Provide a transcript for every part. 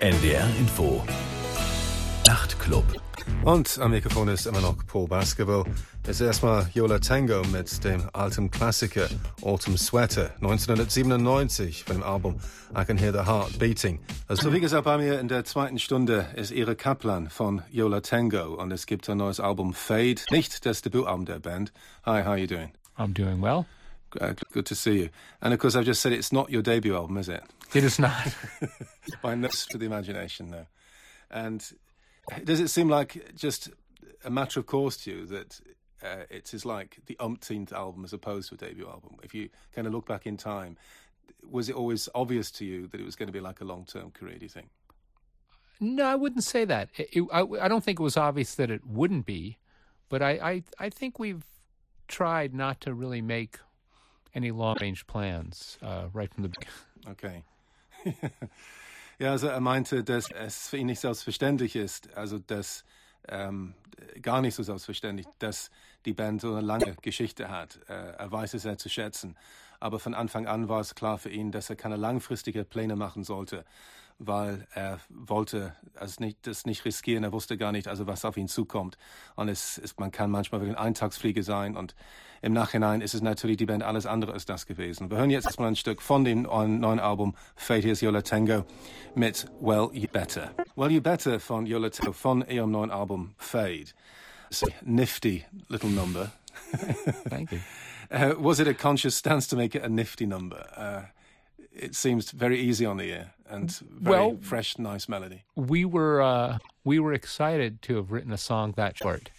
NDR Info. Nachtclub. Und am Mikrofon ist immer noch Paul Basketball. Jetzt erstmal Yola Tango mit dem alten Klassiker Autumn Sweater 1997 von dem Album I Can Hear the Heart Beating. Also wie gesagt, bei mir in der zweiten Stunde ist Ira Kaplan von Yola Tango und es gibt ein neues Album Fade, nicht das Debütalbum der Band. Hi, how are you doing? I'm doing well. Uh, good to see you. And of course, I've just said it's not your debut album, is it? It is not. By no stretch of the imagination, no. And does it seem like just a matter of course to you that uh, it is like the umpteenth album as opposed to a debut album? If you kind of look back in time, was it always obvious to you that it was going to be like a long term career, do you think? No, I wouldn't say that. It, it, I, I, don't think it was obvious that it wouldn't be, but I, I, I think we've tried not to really make any long range plans uh, right from the beginning. Okay. ja, also er meinte, dass es für ihn nicht selbstverständlich ist, also dass ähm, gar nicht so selbstverständlich, dass die Band so eine lange Geschichte hat. Äh, er weiß es sehr zu schätzen. Aber von Anfang an war es klar für ihn, dass er keine langfristige Pläne machen sollte, weil er wollte also nicht, das nicht riskieren. Er wusste gar nicht, also was auf ihn zukommt. Und es ist, man kann manchmal wirklich ein Eintagsfliege sein. Und im Nachhinein ist es natürlich die Band alles andere als das gewesen. Wir hören jetzt erstmal ein Stück von dem neuen Album Here's Yola Tango mit Well You Better. Well You Better von Yola Tango von ihrem neuen Album Fade. It's a nifty little number. Thank you. Uh, was it a conscious stance to make it a nifty number? Uh, it seems very easy on the ear and very well, fresh, nice melody. We were uh, we were excited to have written a song that short.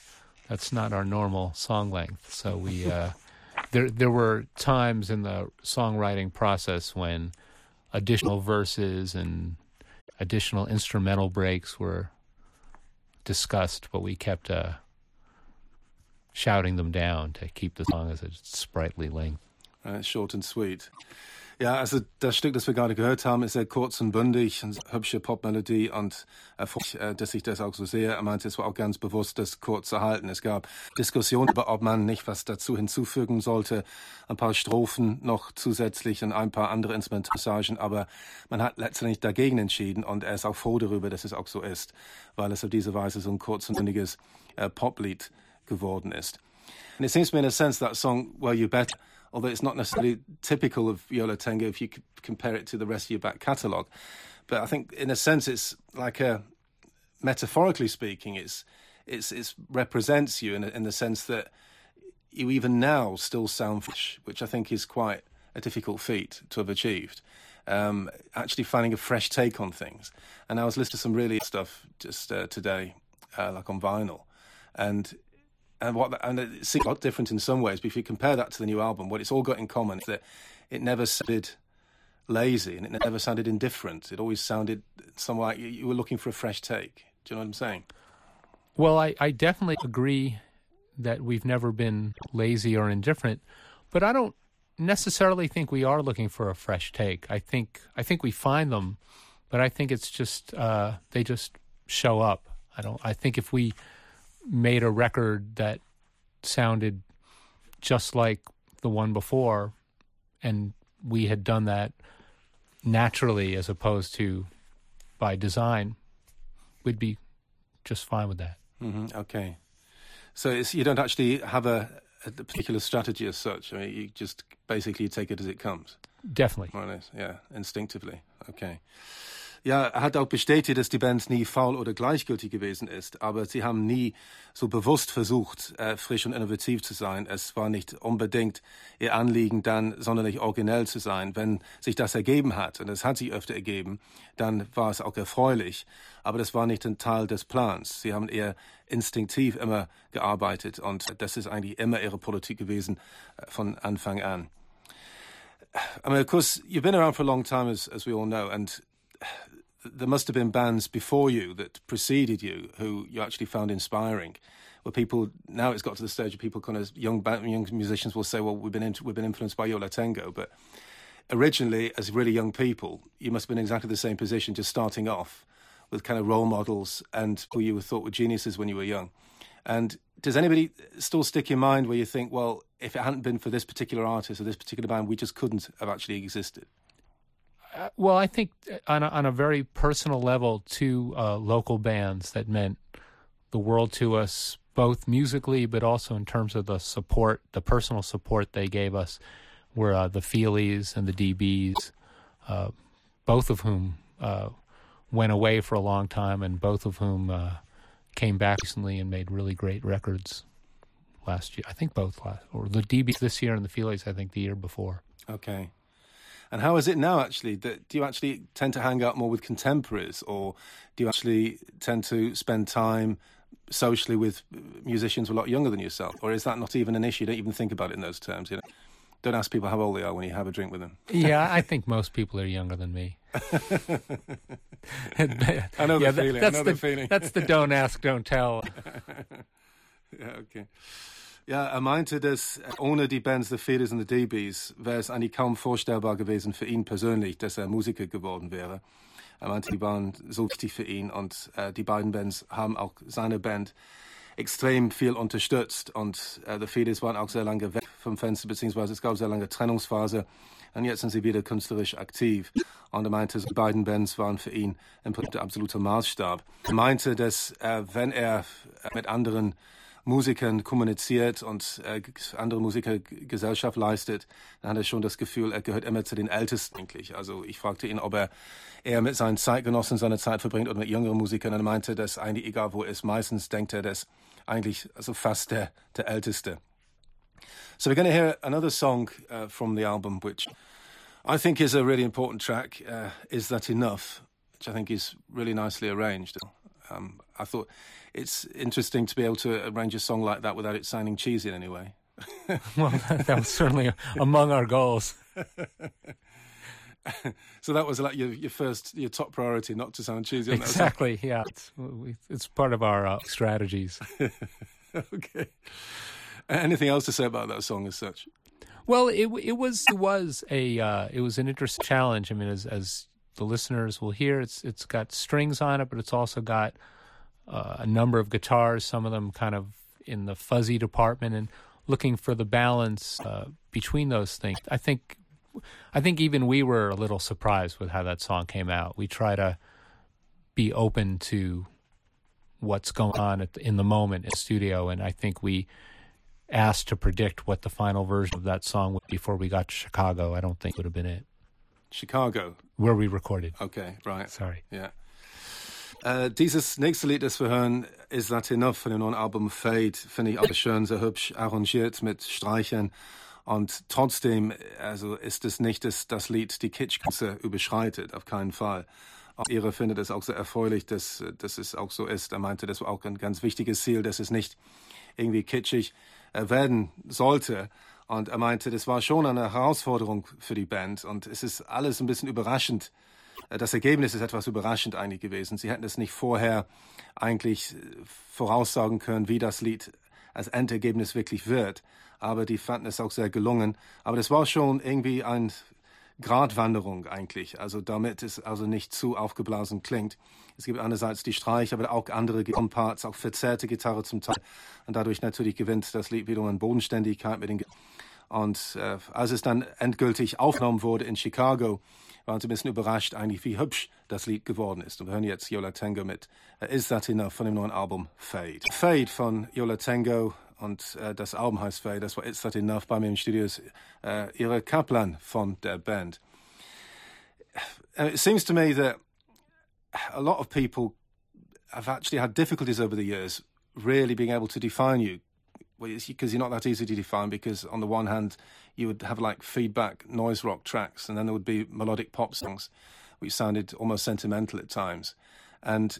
That's not our normal song length. So we uh, there there were times in the songwriting process when additional verses and additional instrumental breaks were discussed, but we kept uh, shouting them down to keep the song as a sprightly length. Uh, short and sweet. Ja, also das Stück, das wir gerade gehört haben, ist sehr kurz und bündig, eine hübsche Popmelodie und freut äh, dass ich das auch so sehe. Er meinte, es war auch ganz bewusst, das kurz zu halten. Es gab Diskussionen über, ob man nicht was dazu hinzufügen sollte, ein paar Strophen noch zusätzlich und ein paar andere Instrumentpassagen, aber man hat letztendlich dagegen entschieden und er ist auch froh darüber, dass es auch so ist, weil es auf diese Weise so ein kurz und bündiges äh, Poplied geworden ist. And it seems to me in a sense that song, Well You Better, although it's not necessarily typical of Yo La Tengo if you compare it to the rest of your back catalogue. But I think, in a sense, it's like a metaphorically speaking, it's it's it represents you in, in the sense that you even now still sound fresh, which I think is quite a difficult feat to have achieved. Um, actually finding a fresh take on things. And I was listening to some really stuff just uh, today, uh, like on vinyl, and and what and it seems a lot different in some ways. But if you compare that to the new album, what it's all got in common is that it never sounded lazy and it never sounded indifferent. It always sounded somewhat like you were looking for a fresh take. Do you know what I'm saying? Well, I, I definitely agree that we've never been lazy or indifferent, but I don't necessarily think we are looking for a fresh take. I think I think we find them, but I think it's just uh, they just show up. I don't. I think if we made a record that sounded just like the one before, and we had done that naturally as opposed to by design, we'd be just fine with that. Mm-hmm. Okay. So you don't actually have a, a, particular strategy as such. I mean, you just basically take it as it comes. Definitely. More or less, yeah, instinctively. Okay. Ja, er hat auch bestätigt, dass die Band nie faul oder gleichgültig gewesen ist, aber sie haben nie so bewusst versucht, äh, frisch und innovativ zu sein. Es war nicht unbedingt ihr Anliegen, dann sonderlich originell zu sein. Wenn sich das ergeben hat, und es hat sich öfter ergeben, dann war es auch erfreulich. Aber das war nicht ein Teil des Plans. Sie haben eher instinktiv immer gearbeitet und das ist eigentlich immer ihre Politik gewesen äh, von Anfang an. I mean, of course, you've been around for a long time, as, as we all know, and there must have been bands before you that preceded you who you actually found inspiring. Where people now it's got to the stage of people kind of young young musicians will say, "Well, we've been we've been influenced by Yo La Tengo," but originally, as really young people, you must have been in exactly the same position, just starting off with kind of role models and who you were thought were geniuses when you were young. And does anybody still stick in mind where you think, well, if it hadn't been for this particular artist or this particular band, we just couldn't have actually existed? Uh, well, I think on a, on a very personal level, two uh, local bands that meant the world to us, both musically, but also in terms of the support, the personal support they gave us, were uh, the Feelies and the DBs, uh, both of whom uh, went away for a long time, and both of whom uh, came back recently and made really great records last year. I think both last, or the DBs this year and the Feelies, I think the year before. Okay. And how is it now, actually? That Do you actually tend to hang out more with contemporaries, or do you actually tend to spend time socially with musicians who are a lot younger than yourself? Or is that not even an issue? Don't even think about it in those terms, you know? Don't ask people how old they are when you have a drink with them. yeah, I think most people are younger than me. Uh, I know yeah, the feeling. That's know the, the feeling. that's the don't ask, don't tell. ja, okay. Ja, er meinte, dass ohne die Bands The Feeders und The DBs wäre es eigentlich kaum vorstellbar gewesen für ihn persönlich, dass er Musiker geworden wäre. Er meinte, die waren so wichtig für ihn und äh, die beiden Bands haben auch seine Band extrem viel unterstützt und äh, The Feeders waren auch sehr lange weg vom Fenster, beziehungsweise es gab sehr lange Trennungsphase und jetzt sind sie wieder künstlerisch aktiv. Und er meinte, die beiden Bands waren für ihn im Prinzip der absolute Maßstab. Er meinte, dass äh, wenn er mit anderen Musikern kommuniziert und äh, andere Musiker Gesellschaft leistet, dann hat er schon das Gefühl, er gehört immer zu den Ältesten eigentlich. Also ich fragte ihn, ob er eher mit seinen Zeitgenossen seine Zeit verbringt oder mit jüngeren Musikern. Und er meinte, dass eigentlich egal wo er ist, meistens denkt er, dass eigentlich also fast der, der Älteste. So we're going to hear another song uh, from the album, which I think is a really important track. Uh, is that enough? Which I think is really nicely arranged. Um, I thought it's interesting to be able to arrange a song like that without it sounding cheesy in any way. well, that, that was certainly among our goals. so that was like your, your first, your top priority, not to sound cheesy. Exactly. Yeah, it's, it's part of our uh, strategies. okay. Anything else to say about that song as such? Well, it it was it was a uh, it was an interesting challenge. I mean, as as the listeners will hear, it's it's got strings on it, but it's also got uh, a number of guitars. Some of them kind of in the fuzzy department, and looking for the balance uh, between those things. I think I think even we were a little surprised with how that song came out. We try to be open to what's going on the, in the moment in the studio, and I think we asked to predict what the final version of that song would before we got to Chicago. I don't think it would have been it. Chicago, where we recorded. Okay, right. Sorry. Yeah. Äh, dieses nächste Lied, das wir hören, Is That Enough von dem neuen Album Fade, finde ich auch schön, sehr hübsch arrangiert mit Streichern. Und trotzdem, also ist es nicht das, das Lied, die Kitschgrenze überschreitet, auf keinen Fall. Auch Ihre findet es auch sehr erfreulich, dass, dass es auch so ist. Er meinte, das war auch ein ganz wichtiges Ziel, dass es nicht irgendwie kitschig werden sollte. Und er meinte, das war schon eine Herausforderung für die Band. Und es ist alles ein bisschen überraschend. Das Ergebnis ist etwas überraschend eigentlich gewesen. Sie hätten es nicht vorher eigentlich voraussagen können, wie das Lied als Endergebnis wirklich wird. Aber die fanden es auch sehr gelungen. Aber das war schon irgendwie ein Gratwanderung eigentlich. Also damit es also nicht zu aufgeblasen klingt. Es gibt einerseits die Streicher, aber auch andere Parts, auch verzerrte Gitarre zum Teil. Und dadurch natürlich gewinnt das Lied wiederum an Bodenständigkeit mit den Und äh, als es dann endgültig aufgenommen wurde in Chicago, waren sie ein bisschen überrascht eigentlich, wie hübsch das Lied geworden ist. Und wir hören jetzt Yola Tango mit Is That Enough von dem neuen Album Fade. Fade von Yola Tango und äh, das Album heißt Fade, das war Is That Enough bei mir im Studio. Ist äh, Ira Kaplan von der Band. And it seems to me that a lot of people have actually had difficulties over the years really being able to define you. Because you're not that easy to define because on the one hand you would have like feedback noise rock tracks and then there would be melodic pop songs which sounded almost sentimental at times. And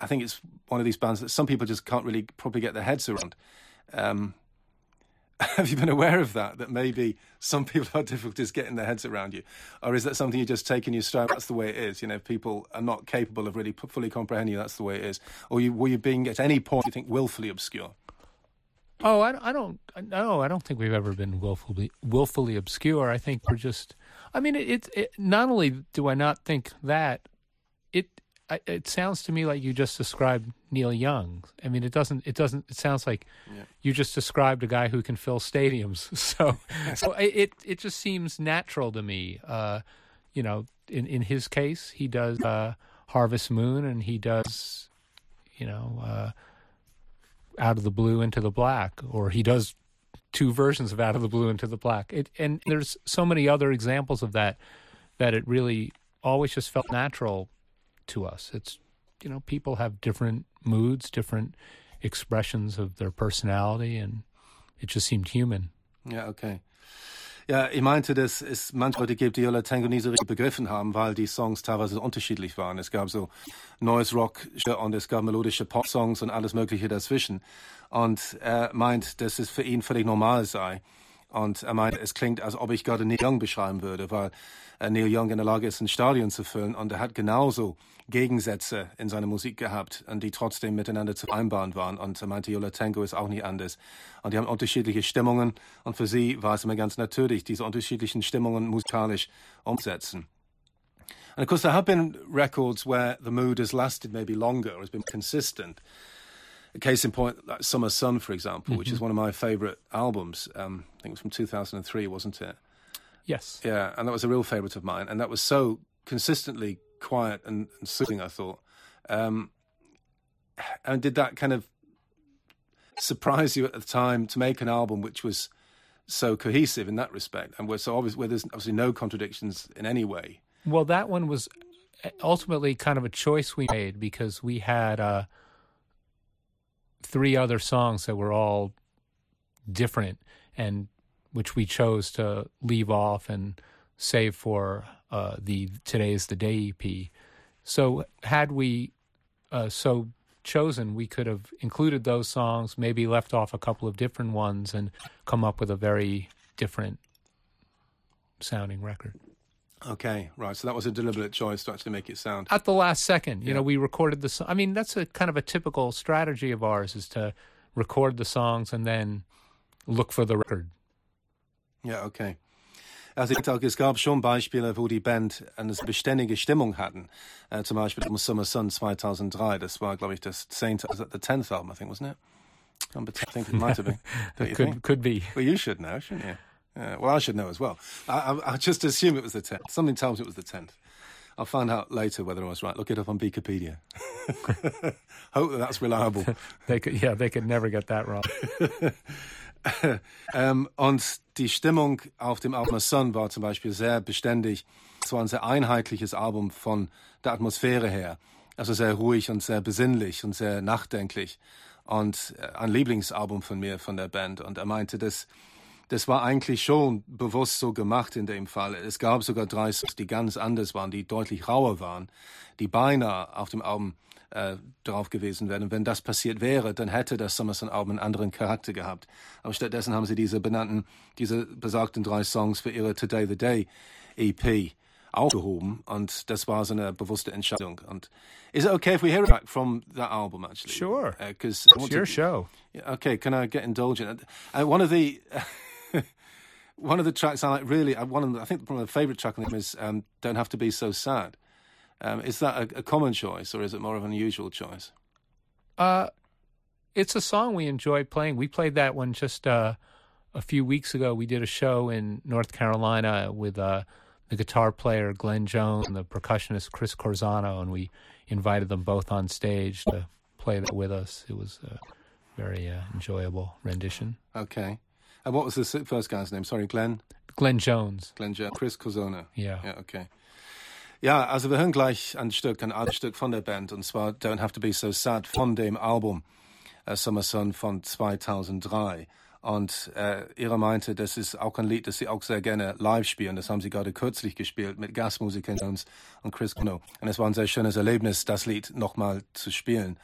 i think it's one of these bands that some people just can't really probably get their heads around um, have you been aware of that that maybe some people have difficulties getting their heads around you or is that something you just take in your stride that's the way it is you know people are not capable of really fully comprehending that's the way it is or you, were you being at any point you think willfully obscure Oh, I, I don't. No, I don't think we've ever been willfully willfully obscure. I think we're just. I mean, it, it, it not only do I not think that, it it sounds to me like you just described Neil Young. I mean, it doesn't. It doesn't. It sounds like yeah. you just described a guy who can fill stadiums. So, so it it just seems natural to me. Uh, you know, in in his case, he does uh, Harvest Moon, and he does, you know, uh, Out of the Blue into the Black, or he does two versions of Out of the Blue into the Black. It, and there's so many other examples of that that it really always just felt natural to us. It's you know, people have different moods, different expressions of their personality, and it just seemed human. Ja, okay. Ja, ich meinte, dass es manche Leute gibt, die Yola Tango nie so richtig begriffen haben, weil die Songs teilweise unterschiedlich waren. Es gab so Noise Rock und es gab melodische Pop-Songs und alles Mögliche dazwischen. Und er meint, dass es für ihn völlig normal sei. Und er meint, es klingt, als ob ich gerade Neil Young beschreiben würde, weil äh, Neil Young in der Lage ist, ein Stadion zu füllen. Und er hat genauso Gegensätze in seiner Musik gehabt, die trotzdem miteinander zu vereinbaren waren. Und er meinte, Yola Tango ist auch nicht anders. Und die haben unterschiedliche Stimmungen. Und für sie war es immer ganz natürlich, diese unterschiedlichen Stimmungen musikalisch umsetzen. And of course, there have been records where the mood has lasted maybe longer or has been consistent. A case in point, like Summer Sun, for example, mm-hmm. which is mm-hmm. one of my favorite albums. Um, I think it was from 2003, wasn't it? Yes. Yeah, and that was a real favorite of mine. And that was so consistently quiet and, and soothing, I thought. Um, and did that kind of surprise you at the time to make an album which was so cohesive in that respect and where so obviously where there's obviously no contradictions in any way? Well, that one was ultimately kind of a choice we made because we had uh, three other songs that were all different and which we chose to leave off and save for uh, the today's the day EP. So had we uh, so chosen, we could have included those songs, maybe left off a couple of different ones, and come up with a very different sounding record. Okay, right. So that was a deliberate choice to actually make it sound at the last second. You yeah. know, we recorded the. song. I mean, that's a kind of a typical strategy of ours is to record the songs and then look for the record. Ja, okay. Also ich sage, es gab schon Beispiele, wo die Band eine beständige Stimmung hatten. Äh, zum Beispiel um Summer Sun 2003. Das war, glaube ich, das 10. Also the 10th album, I think, wasn't it? I think it might have been. could, think? could be. Well, you should know, shouldn't you? Yeah, well, I should know as well. I, I, I just assume it was the 10th. Something tells me it was the 10th. I'll find out later whether I was right. Look it up on Wikipedia. Hope that that's reliable. they could, yeah, they could never get that wrong. ähm, und die Stimmung auf dem Album Sun war zum Beispiel sehr beständig. Es war ein sehr einheitliches Album von der Atmosphäre her. Also sehr ruhig und sehr besinnlich und sehr nachdenklich. Und äh, ein Lieblingsalbum von mir, von der Band. Und er meinte, dass das war eigentlich schon bewusst so gemacht in dem Fall. Es gab sogar drei Songs, die ganz anders waren, die deutlich rauer waren, die beinahe auf dem Album äh, drauf gewesen wären. Und wenn das passiert wäre, dann hätte das Summerson-Album einen anderen Charakter gehabt. Aber stattdessen haben sie diese benannten, diese besagten drei Songs für ihre Today the Day EP aufgehoben und das war so eine bewusste Entscheidung. Und is it okay if we hear back from that album actually? Sure. Because uh, it's your to, show. Okay, can I get indulgent? And one of the one of the tracks I like really, uh, one of the, I think one of the favorite track on them is um, "Don't Have to Be So Sad." Um, is that a, a, common choice or is it more of an unusual choice? Uh, it's a song we enjoy playing. We played that one just uh, a few weeks ago. We did a show in North Carolina with uh, the guitar player Glenn Jones and the percussionist Chris Corsano, and we invited them both on stage to play that with us. It was a very uh, enjoyable rendition. Okay. And what was the first guy's name? Sorry, Glenn? Glenn Jones. Glenn Jones. Chris Corzano. Ja. Ja, okay. Ja, also wir hören gleich ein Stück, ein altes Stück von der Band, und zwar Don't Have to Be So Sad von dem Album uh, Summer Sun von 2003. Und äh, ihre meinte, das ist auch ein Lied, das sie auch sehr gerne live spielen. Das haben sie gerade kürzlich gespielt mit Gastmusikern Jones und Chris Kuno. Und es war ein sehr schönes Erlebnis, das Lied nochmal zu spielen.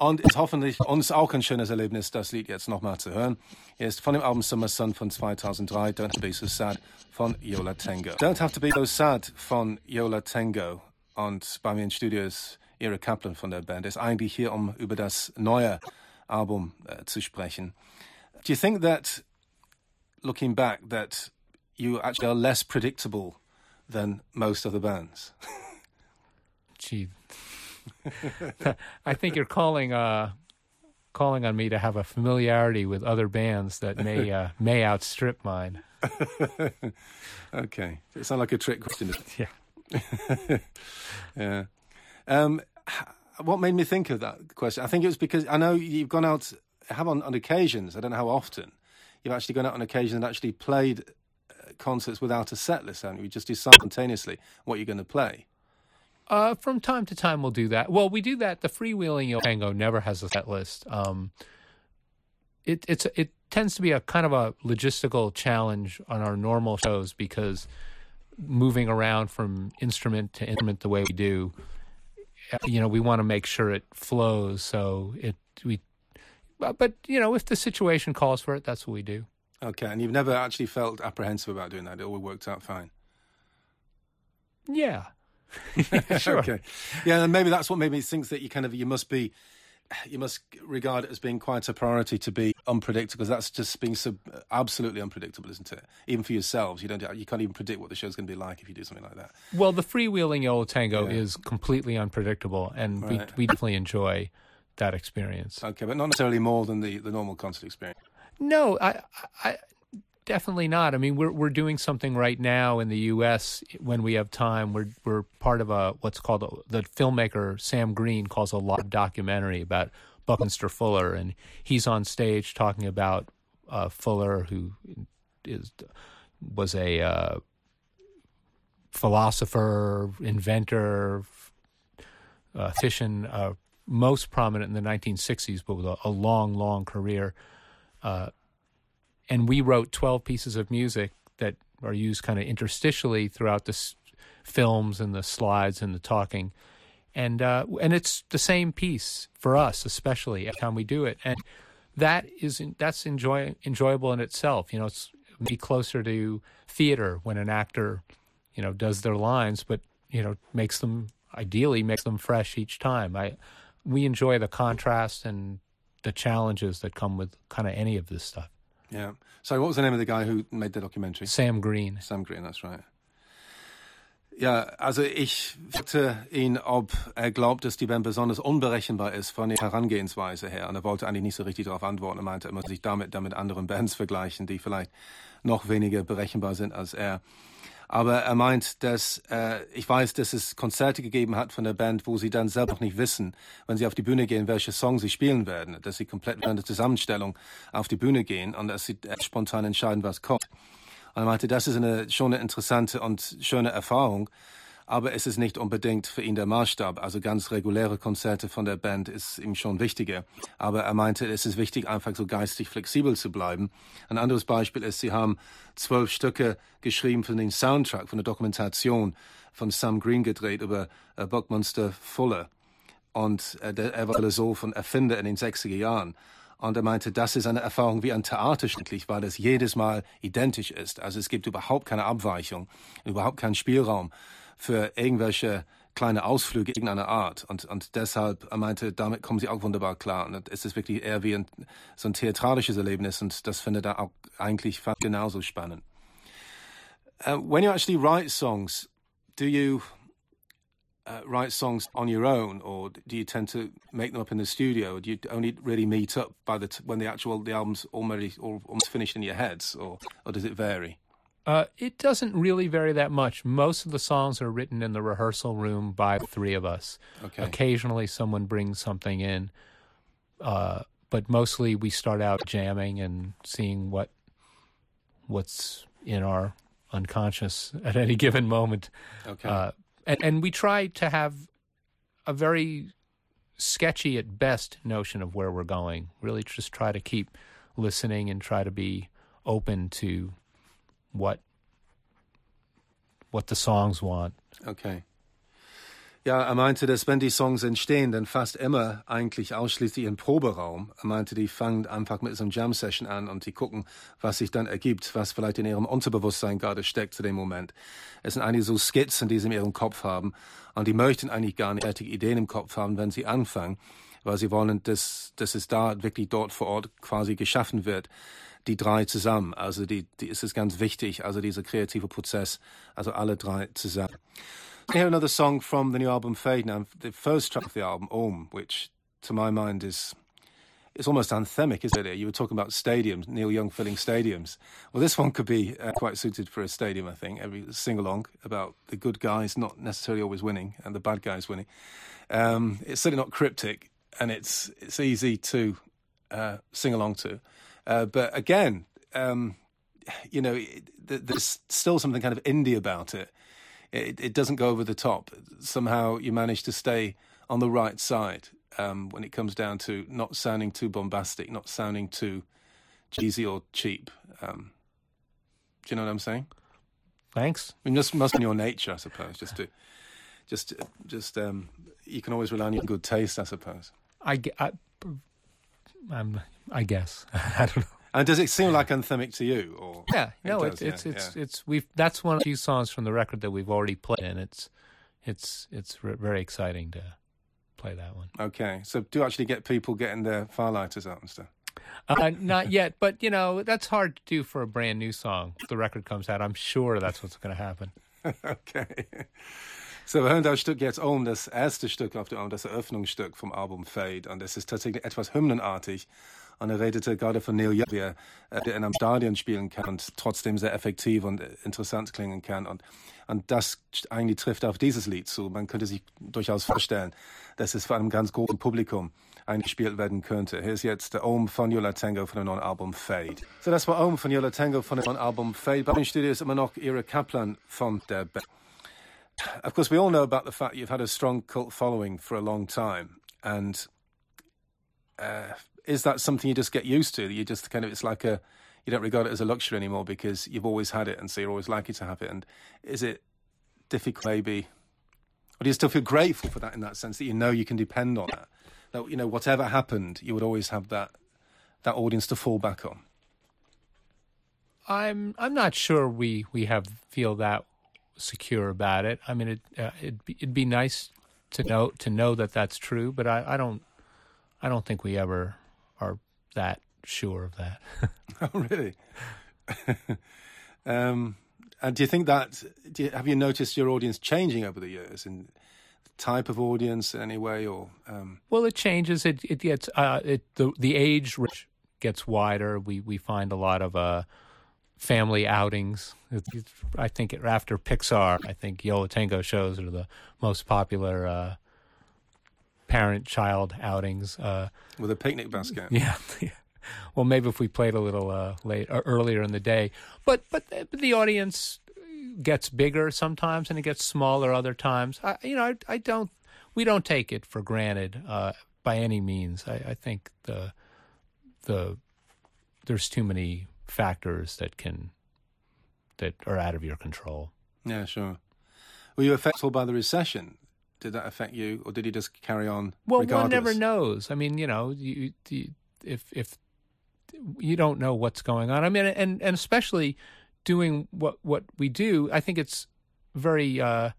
Und ist hoffentlich uns auch ein schönes Erlebnis, das Lied jetzt nochmal zu hören. Hier ist von dem Album Summer Sun von 2003, Don't Be So Sad von Yola Tango. Don't Have to Be So Sad von Yola Tango. Und bei mir im Studio ist Ira Kaplan von der Band. Ist eigentlich hier, um über das neue Album äh, zu sprechen. Do you think that, looking back, that you actually are less predictable than most other bands? Gee, I think you're calling uh, calling on me to have a familiarity with other bands that may uh, may outstrip mine. okay, it sounds like a trick question. Yeah. yeah. Um, what made me think of that question? I think it was because I know you've gone out, have on, on occasions, I don't know how often, you've actually gone out on occasion and actually played uh, concerts without a set list, haven't you? You just do simultaneously what you're going to play. Uh, from time to time, we'll do that. Well, we do that. The freewheeling tango never has a set list. Um, it it's it tends to be a kind of a logistical challenge on our normal shows because moving around from instrument to instrument the way we do, you know, we want to make sure it flows. So it we, but you know, if the situation calls for it, that's what we do. Okay, and you've never actually felt apprehensive about doing that. It all worked out fine. Yeah. sure. okay. Yeah, and maybe that's what made me think that you kind of you must be you must regard it as being quite a priority to be unpredictable because that's just being so uh, absolutely unpredictable, isn't it? Even for yourselves, you don't you can't even predict what the show's going to be like if you do something like that. Well, the freewheeling Yo Tango yeah. is completely unpredictable, and right. we we definitely enjoy that experience. Okay, but not necessarily more than the the normal concert experience. No, I, I Definitely not. I mean, we're we're doing something right now in the U.S. when we have time. We're we're part of a what's called a, the filmmaker Sam Green calls a live documentary about Buckminster Fuller, and he's on stage talking about uh, Fuller, who is was a uh, philosopher, inventor, uh, physician, uh, most prominent in the 1960s, but with a, a long, long career. And we wrote 12 pieces of music that are used kind of interstitially throughout the s- films and the slides and the talking. And uh, and it's the same piece for us especially every time we do it. And that is that's enjoy, enjoyable in itself. You know it's be closer to theater when an actor you know does their lines but you know makes them ideally makes them fresh each time. I we enjoy the contrast and the challenges that come with kind of any of this stuff yeah. So, what was the name of the guy who made the documentary? Sam Green. Sam Green, that's right. Ja, also ich fragte ihn, ob er glaubt, dass die Band besonders unberechenbar ist von der Herangehensweise her. Und er wollte eigentlich nicht so richtig darauf antworten. Er meinte, er muss sich damit, damit anderen Bands vergleichen, die vielleicht noch weniger berechenbar sind als er. Aber er meint, dass äh, ich weiß, dass es Konzerte gegeben hat von der Band, wo sie dann selber noch nicht wissen, wenn sie auf die Bühne gehen, welche Songs sie spielen werden, dass sie komplett während der Zusammenstellung auf die Bühne gehen und dass sie spontan entscheiden, was kommt. Und er meinte, das ist eine schon eine interessante und schöne Erfahrung aber es ist nicht unbedingt für ihn der Maßstab. Also ganz reguläre Konzerte von der Band ist ihm schon wichtiger. Aber er meinte, es ist wichtig, einfach so geistig flexibel zu bleiben. Ein anderes Beispiel ist, sie haben zwölf Stücke geschrieben für den Soundtrack, von der Dokumentation von Sam Green gedreht über äh, Buckminster Fuller. Und äh, er war Philosoph und Erfinder in den 60er Jahren. Und er meinte, das ist eine Erfahrung wie ein Theaterstück, weil es jedes Mal identisch ist. Also es gibt überhaupt keine Abweichung, überhaupt keinen Spielraum für irgendwelche kleine Ausflüge irgendeiner Art. Und, und deshalb, er meinte, damit kommen sie auch wunderbar klar. Und es ist wirklich eher wie ein, so ein theatralisches Erlebnis und das findet er auch eigentlich fast genauso spannend. Uh, when you actually write songs, do you uh, write songs on your own, or do you tend to make them up in the studio? Or do you only really meet up by the when the actual the album's already almost finished in your heads, or or does it vary? Uh, it doesn't really vary that much. Most of the songs are written in the rehearsal room by the three of us. Okay. Occasionally, someone brings something in, uh, but mostly we start out jamming and seeing what what's in our unconscious at any given moment. Okay. Uh, and, and we try to have a very sketchy at best notion of where we're going. Really, just try to keep listening and try to be open to what what the songs want. Okay. Ja, er meinte, dass wenn die Songs entstehen, dann fast immer eigentlich ausschließlich im Proberaum. Er meinte, die fangen einfach mit so einem Jam-Session an und die gucken, was sich dann ergibt, was vielleicht in ihrem Unterbewusstsein gerade steckt zu dem Moment. Es sind eigentlich so Skizzen, die sie in ihrem Kopf haben und die möchten eigentlich gar nicht fertige Ideen im Kopf haben, wenn sie anfangen, weil sie wollen, dass, dass es da wirklich dort vor Ort quasi geschaffen wird die drei zusammen. Also die, die ist es ganz wichtig, also dieser kreative Prozess, also alle drei zusammen. Hear another song from the new album Fade now, the first track of the album, Ohm, which to my mind is it's almost anthemic, isn't it? You were talking about stadiums, Neil Young filling stadiums. Well, this one could be uh, quite suited for a stadium, I think. Every sing along about the good guys not necessarily always winning and the bad guys winning. Um, it's certainly not cryptic, and it's it's easy to uh, sing along to. Uh, but again, um, you know, there's still something kind of indie about it. it. It doesn't go over the top. Somehow you manage to stay on the right side um, when it comes down to not sounding too bombastic, not sounding too cheesy or cheap. Um, do you know what I'm saying? Thanks. I mean, just must be your nature, I suppose. Just to, just, just um, you can always rely on your good taste, I suppose. I, I, I'm, I guess I don't know. And does it seem like anthemic to you? Or yeah, no, it does, it's yeah, it's yeah. it's we've that's one of the few songs from the record that we've already played, and it's it's it's very exciting to play that one. Okay, so do actually get people getting their firelighters out and stuff? Uh, not yet, but you know that's hard to do for a brand new song. If the record comes out, I'm sure that's what's going to happen. okay. So, wir hören das Stück jetzt um, das erste Stück auf der Album, das Eröffnungsstück vom Album Fade. Und es ist tatsächlich etwas hymnenartig. Und er redete gerade von Neil Young, der in einem Stadion spielen kann und trotzdem sehr effektiv und interessant klingen kann. Und, und das eigentlich trifft auf dieses Lied zu. Man könnte sich durchaus vorstellen, dass es vor einem ganz großen Publikum eingespielt werden könnte. Hier ist jetzt der Ohm von Yola Tango von dem neuen Album Fade. So, das war Ohm von Yola Tango von dem neuen Album Fade. Bei den Studios ist immer noch Ira Kaplan von der Band. Of course, we all know about the fact you've had a strong cult following for a long time. And uh, is that something you just get used to? You just kind of, it's like a, you don't regard it as a luxury anymore because you've always had it and so you're always likely to have it. And is it difficult, maybe? Or do you still feel grateful for that in that sense that you know you can depend on that? That, you know, whatever happened, you would always have that, that audience to fall back on? I'm I'm not sure we we have feel that secure about it. I mean, it uh, it'd, be, it'd be nice to know to know that that's true, but I, I don't I don't think we ever are that sure of that. oh, really? um, and do you think that? You, have you noticed your audience changing over the years in type of audience in any way, or? Um... Well, it changes. It it gets uh, it the the age gets wider. We we find a lot of uh, family outings. I think after Pixar, I think Yo La Tengo shows are the most popular. Uh, parent-child outings. Uh, With a picnic basket. Yeah. well, maybe if we played a little uh, late or earlier in the day, but but the audience gets bigger sometimes and it gets smaller other times. I, you know, I, I don't. We don't take it for granted uh, by any means. I, I think the the there's too many factors that can that are out of your control. Yeah, sure. Were you affected by the recession? did that affect you, or did you just carry on? Well, regardless? one never knows. I mean, you know, you, you, if if you don't know what's going on. I mean, and and especially doing what what we do, I think it's very. Uh,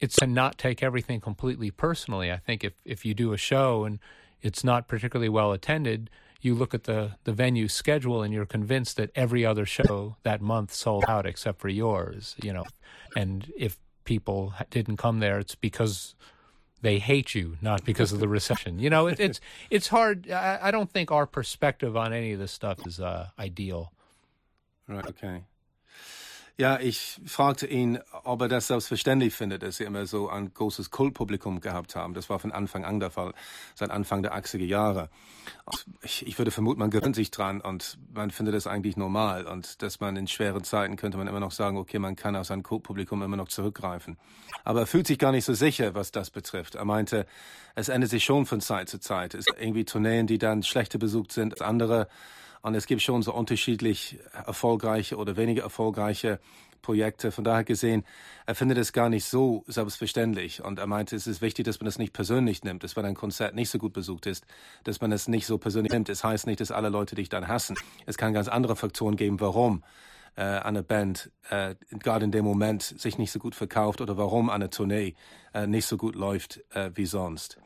it's to not take everything completely personally. I think if if you do a show and it's not particularly well attended, you look at the the venue schedule and you're convinced that every other show that month sold out except for yours. You know, and if people didn't come there, it's because they hate you, not because of the recession. You know, it, it's it's hard. I, I, don't think our perspective on any of this stuff is uh, ideal. Right. Okay. Ja, ich fragte ihn, ob er das selbstverständlich findet, dass sie immer so ein großes Kultpublikum gehabt haben. Das war von Anfang an der Fall, seit Anfang der 80er Jahre. Ich, ich würde vermuten, man gewöhnt sich dran und man findet das eigentlich normal. Und dass man in schweren Zeiten könnte man immer noch sagen, okay, man kann auf sein Kultpublikum immer noch zurückgreifen. Aber er fühlt sich gar nicht so sicher, was das betrifft. Er meinte, es ändert sich schon von Zeit zu Zeit. Es sind irgendwie Tourneen, die dann schlechter besucht sind als andere. Und es gibt schon so unterschiedlich erfolgreiche oder weniger erfolgreiche Projekte. Von daher gesehen, er findet es gar nicht so selbstverständlich. Und er meinte, es ist wichtig, dass man das nicht persönlich nimmt, dass wenn ein Konzert nicht so gut besucht ist, dass man es nicht so persönlich nimmt. Es das heißt nicht, dass alle Leute dich dann hassen. Es kann ganz andere Faktoren geben, warum äh, eine Band äh, gerade in dem Moment sich nicht so gut verkauft oder warum eine Tournee äh, nicht so gut läuft äh, wie sonst.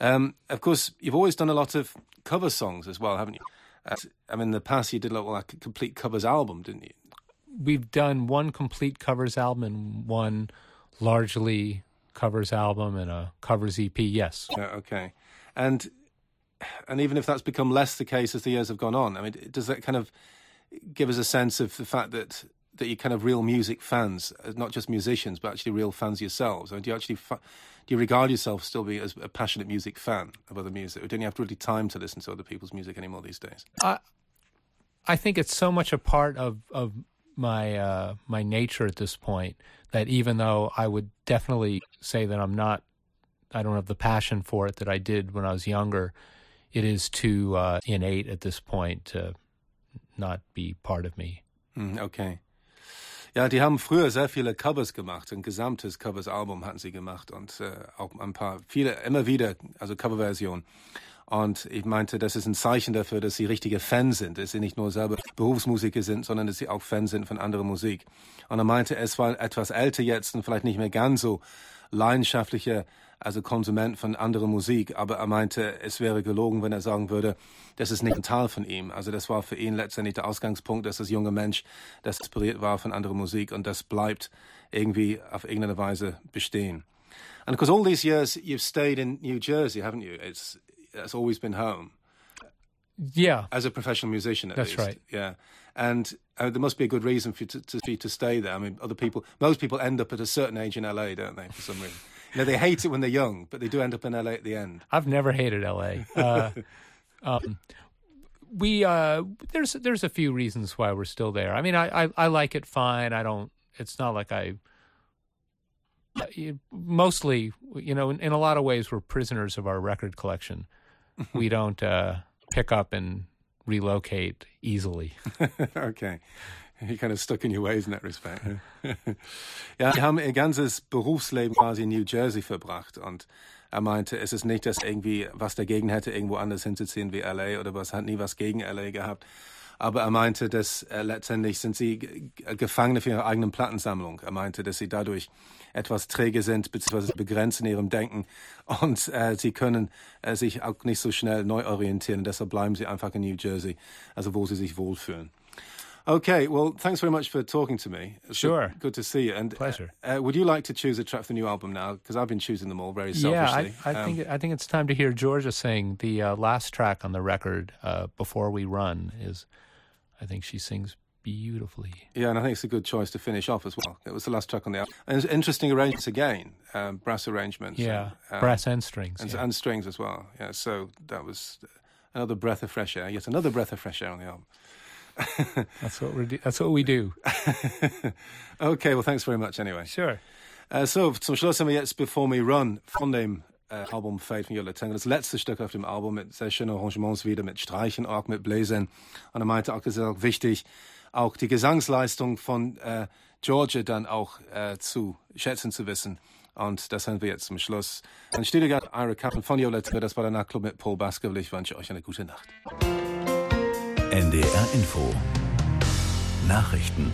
Um, of course, you've always done a lot of cover songs as well, haven't you? I mean, in the past you did like a complete covers album, didn't you? We've done one complete covers album and one largely covers album and a covers EP. Yes. Okay. And and even if that's become less the case as the years have gone on, I mean, does that kind of give us a sense of the fact that that you're kind of real music fans, uh, not just musicians, but actually real fans yourselves? And do you actually fa- do you regard yourself still be as a passionate music fan of other music, or don't you have really time to listen to other people's music anymore these days? I I think it's so much a part of of my uh, my nature at this point that even though I would definitely say that I'm not, I don't have the passion for it that I did when I was younger. It is too uh, innate at this point to not be part of me. Mm, okay. Ja, die haben früher sehr viele Covers gemacht, ein gesamtes Covers-Album hatten sie gemacht und äh, auch ein paar, viele, immer wieder, also Coverversionen. Und ich meinte, das ist ein Zeichen dafür, dass sie richtige Fans sind, dass sie nicht nur selber Berufsmusiker sind, sondern dass sie auch Fans sind von anderer Musik. Und er meinte, es war etwas älter jetzt und vielleicht nicht mehr ganz so leidenschaftlicher also Konsument von anderer Musik, aber er meinte, es wäre gelogen, wenn er sagen würde, das ist nicht ein Teil von ihm. Also das war für ihn letztendlich der Ausgangspunkt, dass das junge Mensch, das inspiriert war von anderer Musik und das bleibt irgendwie auf irgendeine Weise bestehen. And of course, all these years you've stayed in New Jersey, haven't you? It's it's always been home. Yeah, as a professional musician. That's least. right. Yeah, and uh, there must be a good reason for you to, to, for you to stay there. I mean, other people, most people end up at a certain age in LA, don't they? For some reason. Know, they hate it when they're young, but they do end up in LA at the end. I've never hated LA. Uh, um, we uh, there's there's a few reasons why we're still there. I mean, I, I, I like it fine. I don't. It's not like I. Mostly, you know, in, in a lot of ways, we're prisoners of our record collection. we don't uh, pick up and relocate easily. okay. You're kind of stuck in your ways in that respect. ja, die haben ihr ganzes Berufsleben quasi in New Jersey verbracht und er meinte, es ist nicht, dass irgendwie was dagegen hätte, irgendwo anders hinzuziehen wie LA oder was, hat nie was gegen LA gehabt. Aber er meinte, dass äh, letztendlich sind sie Gefangene für ihre eigenen Plattensammlung. Er meinte, dass sie dadurch etwas träge sind bzw. begrenzt in ihrem Denken und äh, sie können äh, sich auch nicht so schnell neu orientieren. Deshalb bleiben sie einfach in New Jersey, also wo sie sich wohlfühlen. Okay, well, thanks very much for talking to me. It's sure. Good, good to see you. And Pleasure. Uh, would you like to choose a track for the new album now? Because I've been choosing them all very selfishly. Yeah, I, I um, think I think it's time to hear Georgia sing the uh, last track on the record. Uh, Before we run is, I think she sings beautifully. Yeah, and I think it's a good choice to finish off as well. It was the last track on the album. And interesting arrangements again, um, brass arrangements. Yeah, um, brass and strings. And, yeah. and strings as well. Yeah, so that was another breath of fresh air. Yet another breath of fresh air on the album. that's what we do. That's what we do. okay, well, thanks very much anyway. Sure. Uh, so, zum Schluss haben wir jetzt Before Me Run von dem äh, Album Fade von Yola Tango. Das letzte Stück auf dem Album mit sehr schönen Arrangements wieder, mit Streichen, auch mit Bläsern. Und er meinte auch, es ist auch wichtig, auch die Gesangsleistung von äh, Georgia dann auch äh, zu schätzen zu wissen. Und das haben wir jetzt zum Schluss. Ein Studio Ira Kaplan von Yola Tango, das war der Nachtclub mit Paul Baskerville. Ich wünsche euch eine gute Nacht. NDR Info. Nachrichten